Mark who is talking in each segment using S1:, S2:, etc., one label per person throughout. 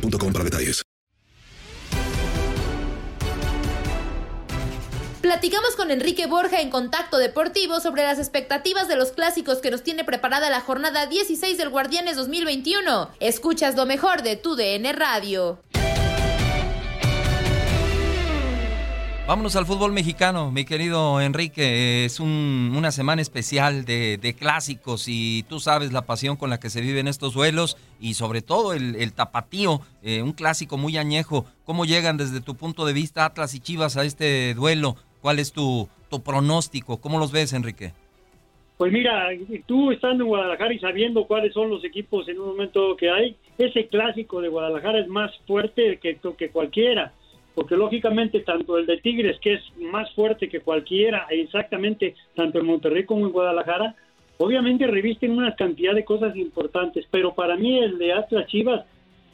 S1: para detalles.
S2: Platicamos con Enrique Borja en Contacto Deportivo sobre las expectativas de los clásicos que nos tiene preparada la jornada 16 del Guardianes 2021. Escuchas lo mejor de tu DN Radio.
S3: Vámonos al fútbol mexicano, mi querido Enrique. Es una semana especial de, clásicos y tú sabes la pasión con la que se viven estos duelos y sobre todo el, tapatío, eh, un clásico muy añejo. ¿Cómo llegan desde tu punto de vista Atlas y Chivas a este duelo? ¿Cuál es tu, tu pronóstico? ¿Cómo los ves, Enrique?
S4: Pues mira, tú estando en Guadalajara y sabiendo cuáles son los equipos en un momento que hay, ese clásico de Guadalajara es más fuerte que, que cualquiera porque lógicamente tanto el de Tigres, que es más fuerte que cualquiera, exactamente tanto en Monterrey como en Guadalajara, obviamente revisten una cantidad de cosas importantes, pero para mí el de Atlas Chivas,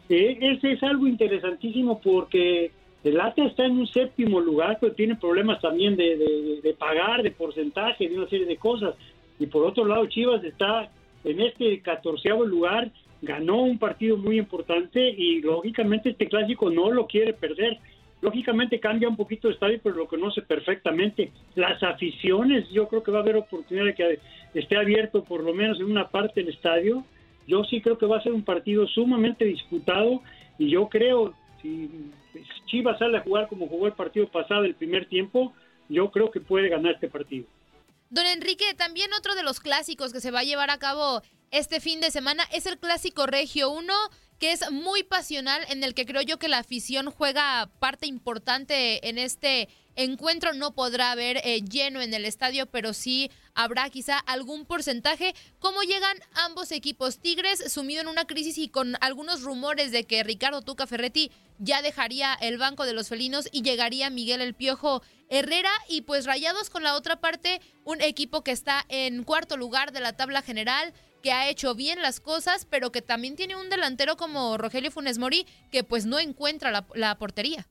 S4: eh, ese es algo interesantísimo porque el Atlas está en un séptimo lugar, pero tiene problemas también de, de pagar, de porcentaje, de una serie de cosas, y por otro lado Chivas está en este catorceavo lugar, ganó un partido muy importante y lógicamente este clásico no lo quiere perder Lógicamente cambia un poquito el estadio, pero lo conoce perfectamente. Las aficiones, yo creo que va a haber oportunidad de que esté abierto por lo menos en una parte del estadio. Yo sí creo que va a ser un partido sumamente disputado y yo creo, si Chivas sale a jugar como jugó el partido pasado, el primer tiempo, yo creo que puede ganar este partido.
S2: Don Enrique, también otro de los clásicos que se va a llevar a cabo este fin de semana es el Clásico Regio 1 que es muy pasional, en el que creo yo que la afición juega parte importante en este encuentro. No podrá haber eh, lleno en el estadio, pero sí habrá quizá algún porcentaje. ¿Cómo llegan ambos equipos? Tigres sumido en una crisis y con algunos rumores de que Ricardo Tuca Ferretti ya dejaría el banco de los felinos y llegaría Miguel El Piojo Herrera y pues Rayados con la otra parte, un equipo que está en cuarto lugar de la tabla general que ha hecho bien las cosas, pero que también tiene un delantero como Rogelio Funes Mori que pues no encuentra la, portería.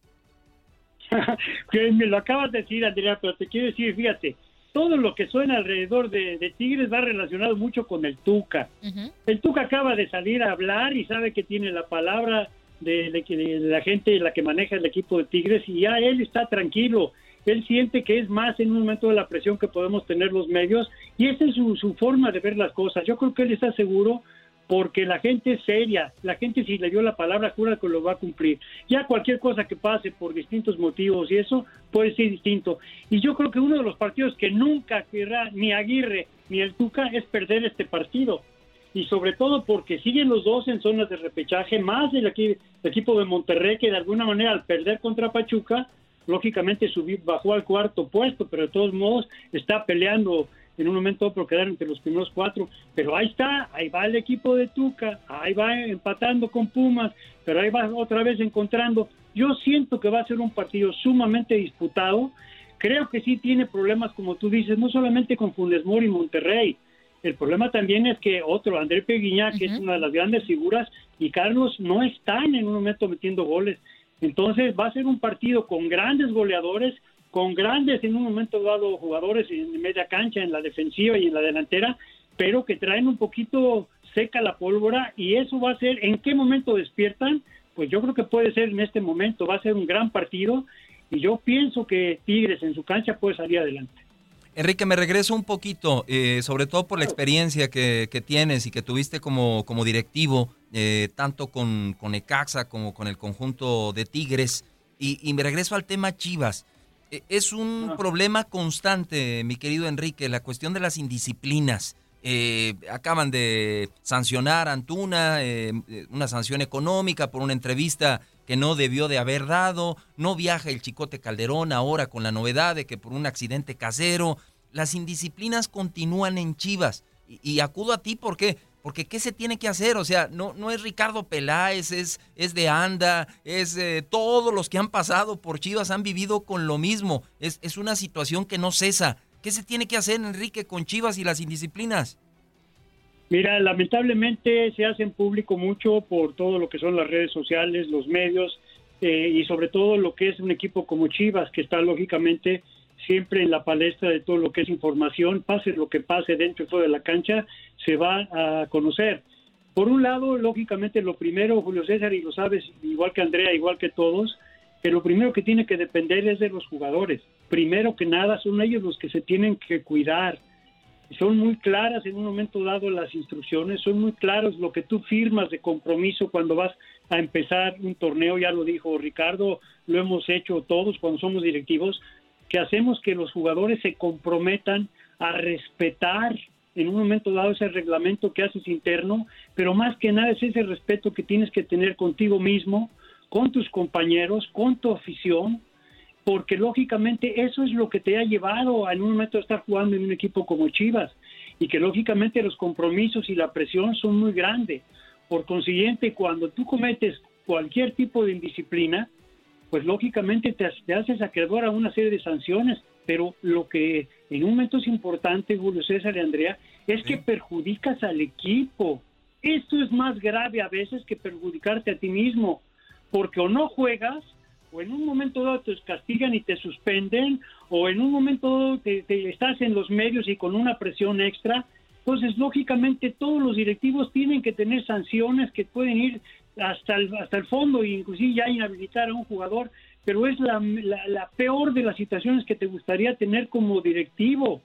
S4: que me lo acabas de decir, Andrea, pero te quiero decir, fíjate, todo lo que suena alrededor de, Tigres va relacionado mucho con el Tuca. El Tuca acaba de salir a hablar y sabe que tiene la palabra de, de, la gente la que maneja el equipo de Tigres y ya él está tranquilo él siente que es más en un momento de la presión que podemos tener los medios y esa es su, forma de ver las cosas. Yo creo que él está seguro porque la gente es seria, la gente si le dio la palabra jura que lo va a cumplir. Ya cualquier cosa que pase por distintos motivos y eso puede ser distinto. Y yo creo que uno de los partidos que nunca querrá ni Aguirre ni el Tuca es perder este partido. y sobre todo porque siguen los dos en zonas de repechaje, más el, el equipo de Monterrey que de alguna manera al perder contra Pachuca, lógicamente subió, bajó al cuarto puesto, pero de todos modos está peleando en un momento por quedar entre los primeros cuatro, pero ahí está, ahí va el equipo de Tuca, ahí va empatando con Pumas, pero ahí va otra vez encontrando. Yo siento que va a ser un partido sumamente disputado, creo que sí tiene problemas, como tú dices, no solamente con Funes Mori y Monterrey, el problema también es que otro, André Peguiñá, que es una de las grandes figuras, y Carlos no están en un momento metiendo goles. Entonces va a ser un partido con grandes goleadores, con grandes en un momento dado jugadores en media cancha, en la defensiva y en la delantera, pero que traen un poquito seca la pólvora y eso va a ser, ¿en qué momento despiertan? Pues yo creo que puede ser en este momento, va a ser un gran partido y yo pienso que Tigres en su cancha puede salir adelante.
S3: Enrique, me regreso un poquito, eh, sobre todo por la experiencia que, que tienes y que tuviste como, como directivo, eh, tanto con, con Ecaxa como con el conjunto de Tigres. Y, y me regreso al tema Chivas. Eh, es un problema constante, mi querido Enrique, la cuestión de las indisciplinas. Eh, acaban de sancionar a Antuna, eh, eh, una sanción económica por una entrevista que no debió de haber dado. No viaja el Chicote Calderón ahora con la novedad de que por un accidente casero. Las indisciplinas continúan en Chivas. Y, acudo a ti, ¿por qué? Porque ¿qué se tiene que hacer? O sea, no, no es Ricardo Peláez, es, es de Anda, es eh, todos los que han pasado por Chivas han vivido con lo mismo. Es, es una situación que no cesa. ¿Qué se tiene que hacer, Enrique, con Chivas y las indisciplinas?
S4: Mira, lamentablemente se hacen público mucho por todo lo que son las redes sociales, los medios eh, y sobre todo lo que es un equipo como Chivas, que está lógicamente siempre en la palestra de todo lo que es información, pase lo que pase dentro y fuera de la cancha, se va a conocer. Por un lado, lógicamente, lo primero, Julio César, y lo sabes, igual que Andrea, igual que todos, que lo primero que tiene que depender es de los jugadores. Primero que nada, son ellos los que se tienen que cuidar. Son muy claras en un momento dado las instrucciones, son muy claros lo que tú firmas de compromiso cuando vas a empezar un torneo, ya lo dijo Ricardo, lo hemos hecho todos cuando somos directivos, que hacemos que los jugadores se comprometan a respetar en un momento dado ese reglamento que haces interno, pero más que nada es ese respeto que tienes que tener contigo mismo, con tus compañeros, con tu afición, porque lógicamente eso es lo que te ha llevado a en un momento a estar jugando en un equipo como Chivas y que lógicamente los compromisos y la presión son muy grandes. Por consiguiente, cuando tú cometes cualquier tipo de indisciplina, pues lógicamente te, te haces acreedor a una serie de sanciones, pero lo que en un momento es importante, Julio César y Andrea, es que perjudicas al equipo. Esto es más grave a veces que perjudicarte a ti mismo, porque o no juegas, o en un momento dado te castigan y te suspenden, o en un momento dado te, te estás en los medios y con una presión extra. Entonces, lógicamente, todos los directivos tienen que tener sanciones que pueden ir hasta el, hasta el fondo e inclusive ya inhabilitar a un jugador, pero es la, la, la peor de las situaciones que te gustaría tener como directivo,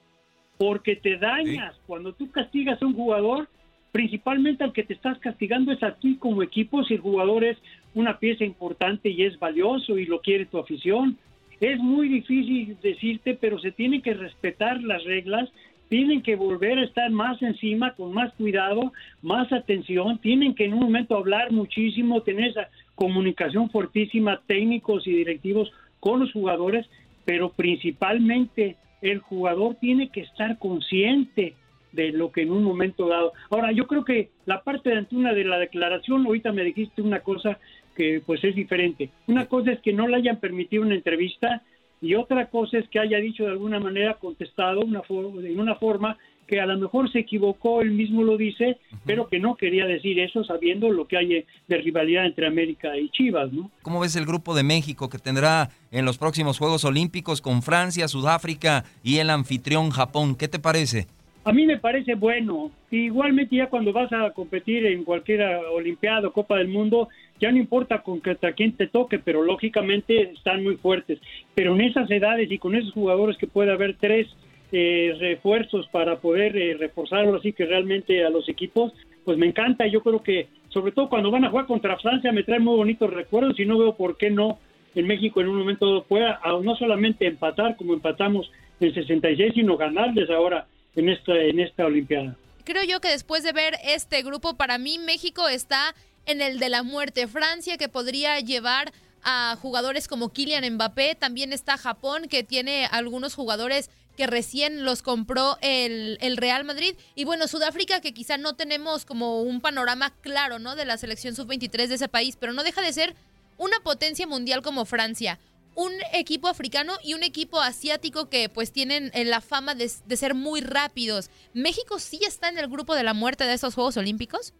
S4: porque te dañas. Cuando tú castigas a un jugador, principalmente al que te estás castigando es a ti como equipo, si el jugador es una pieza importante y es valioso y lo quiere tu afición. Es muy difícil decirte, pero se tienen que respetar las reglas, tienen que volver a estar más encima, con más cuidado, más atención, tienen que en un momento hablar muchísimo, tener esa comunicación fortísima, técnicos y directivos con los jugadores, pero principalmente el jugador tiene que estar consciente de lo que en un momento dado. Ahora, yo creo que la parte de Antuna de la declaración, ahorita me dijiste una cosa que pues es diferente. Una cosa es que no le hayan permitido una entrevista y otra cosa es que haya dicho de alguna manera contestado una en una forma que a lo mejor se equivocó, él mismo lo dice, pero que no quería decir eso sabiendo lo que hay de rivalidad entre América y Chivas, ¿no?
S3: ¿Cómo ves el grupo de México que tendrá en los próximos Juegos Olímpicos con Francia, Sudáfrica y el anfitrión Japón? ¿Qué te parece?
S4: A mí me parece bueno. Igualmente ya cuando vas a competir en cualquier Olimpiada o Copa del Mundo, ya no importa con contra quién te toque, pero lógicamente están muy fuertes. Pero en esas edades y con esos jugadores que puede haber tres eh, refuerzos para poder eh, reforzarlo así que realmente a los equipos, pues me encanta. Yo creo que sobre todo cuando van a jugar contra Francia me trae muy bonitos recuerdos y no veo por qué no en México en un momento pueda no solamente empatar como empatamos en 66, sino ganarles ahora en esta, en esta Olimpiada.
S2: creo yo que después de ver este grupo, para mí México está en el de la muerte. Francia que podría llevar a jugadores como Kylian Mbappé, también está Japón que tiene algunos jugadores que recién los compró el, el, Real Madrid. Y bueno, Sudáfrica, que quizá no tenemos como un panorama claro, ¿no? De la selección sub-23 de ese país, pero no deja de ser una potencia mundial como Francia. Un equipo africano y un equipo asiático que pues tienen eh, la fama de, de ser muy rápidos. ¿México sí está en el grupo de la muerte de estos Juegos Olímpicos?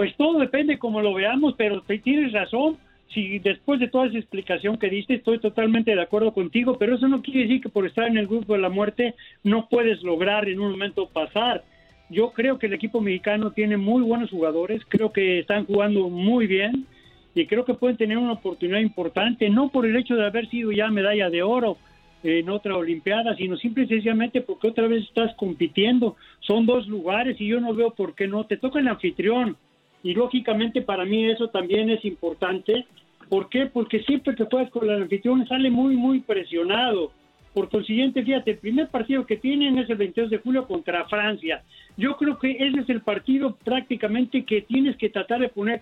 S4: Pues todo depende como lo veamos, pero tienes razón si después de toda esa explicación que diste, estoy totalmente de acuerdo contigo, pero eso no quiere decir que por estar en el grupo de la muerte no puedes lograr en un momento pasar. Yo creo que el equipo mexicano tiene muy buenos jugadores, creo que están jugando muy bien y creo que pueden tener una oportunidad importante, no por el hecho de haber sido ya medalla de oro en otra Olimpiada, sino simple y sencillamente porque otra vez estás compitiendo. Son dos lugares y yo no veo por qué no. Te toca el anfitrión y lógicamente para mí eso también es importante ¿Por qué? Porque siempre que juegas con el anfitrión sale muy, muy presionado. Por consiguiente, fíjate, el primer partido que tienen es el 22 de julio contra Francia. Yo creo que ese es el partido prácticamente que tienes que tratar de poner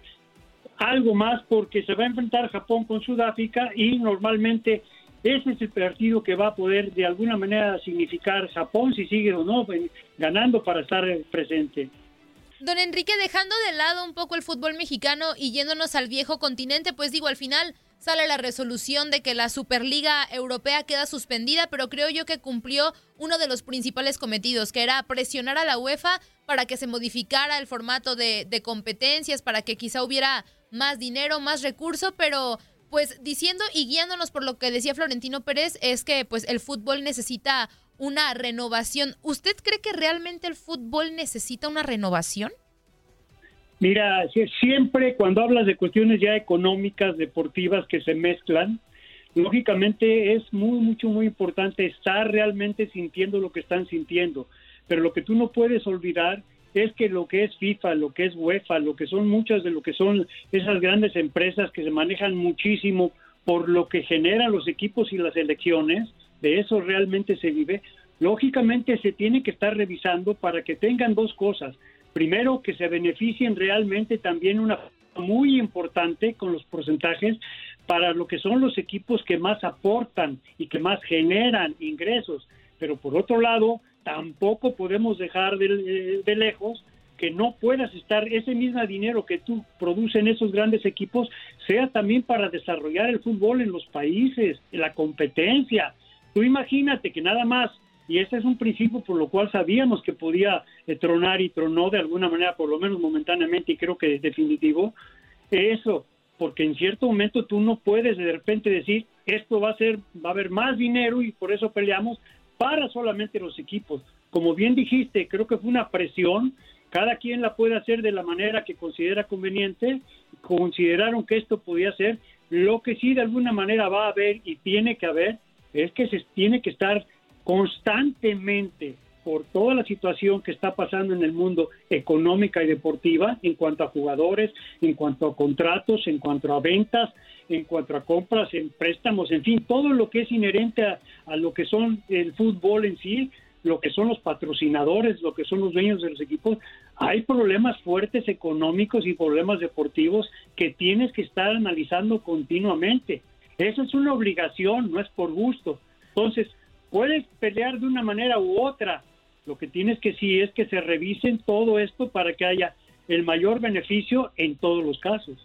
S4: algo más porque se va a enfrentar Japón con Sudáfrica y normalmente ese es el partido que va a poder de alguna manera significar Japón si sigue o no ganando para estar presente.
S2: Don Enrique, dejando de lado un poco el fútbol mexicano y yéndonos al viejo continente, pues digo, al final sale la resolución de que la Superliga Europea queda suspendida, pero creo yo que cumplió uno de los principales cometidos, que era presionar a la UEFA para que se modificara el formato de, de competencias, para que quizá hubiera más dinero, más recurso, pero pues diciendo y guiándonos por lo que decía Florentino Pérez, es que pues el fútbol necesita una renovación. ¿Usted cree que realmente el fútbol necesita una renovación?
S4: Mira, siempre cuando hablas de cuestiones ya económicas, deportivas que se mezclan, lógicamente es muy, mucho, muy importante estar realmente sintiendo lo que están sintiendo. Pero lo que tú no puedes olvidar es que lo que es FIFA, lo que es UEFA, lo que son muchas de lo que son esas grandes empresas que se manejan muchísimo por lo que generan los equipos y las elecciones, de eso realmente se vive, lógicamente se tiene que estar revisando para que tengan dos cosas. Primero, que se beneficien realmente también una muy importante con los porcentajes para lo que son los equipos que más aportan y que más generan ingresos. Pero por otro lado, tampoco podemos dejar de, de lejos que no puedas estar, ese mismo dinero que tú produces en esos grandes equipos, sea también para desarrollar el fútbol en los países, la competencia, Tú imagínate que nada más, y ese es un principio por lo cual sabíamos que podía eh, tronar y tronó de alguna manera, por lo menos momentáneamente, y creo que es definitivo, eso, porque en cierto momento tú no puedes de repente decir, esto va a ser, va a haber más dinero y por eso peleamos para solamente los equipos. Como bien dijiste, creo que fue una presión, cada quien la puede hacer de la manera que considera conveniente, consideraron que esto podía ser, lo que sí de alguna manera va a haber y tiene que haber es que se tiene que estar constantemente por toda la situación que está pasando en el mundo económica y deportiva en cuanto a jugadores, en cuanto a contratos, en cuanto a ventas, en cuanto a compras, en préstamos, en fin, todo lo que es inherente a, lo que son el fútbol en sí, lo que son los patrocinadores, lo que son los dueños de los equipos, hay problemas fuertes económicos y problemas deportivos que tienes que estar analizando continuamente. Eso es una obligación, no es por gusto. Entonces, puedes pelear de una manera u otra. Lo que tienes que sí es que se revisen todo esto para que haya el mayor beneficio en todos los casos.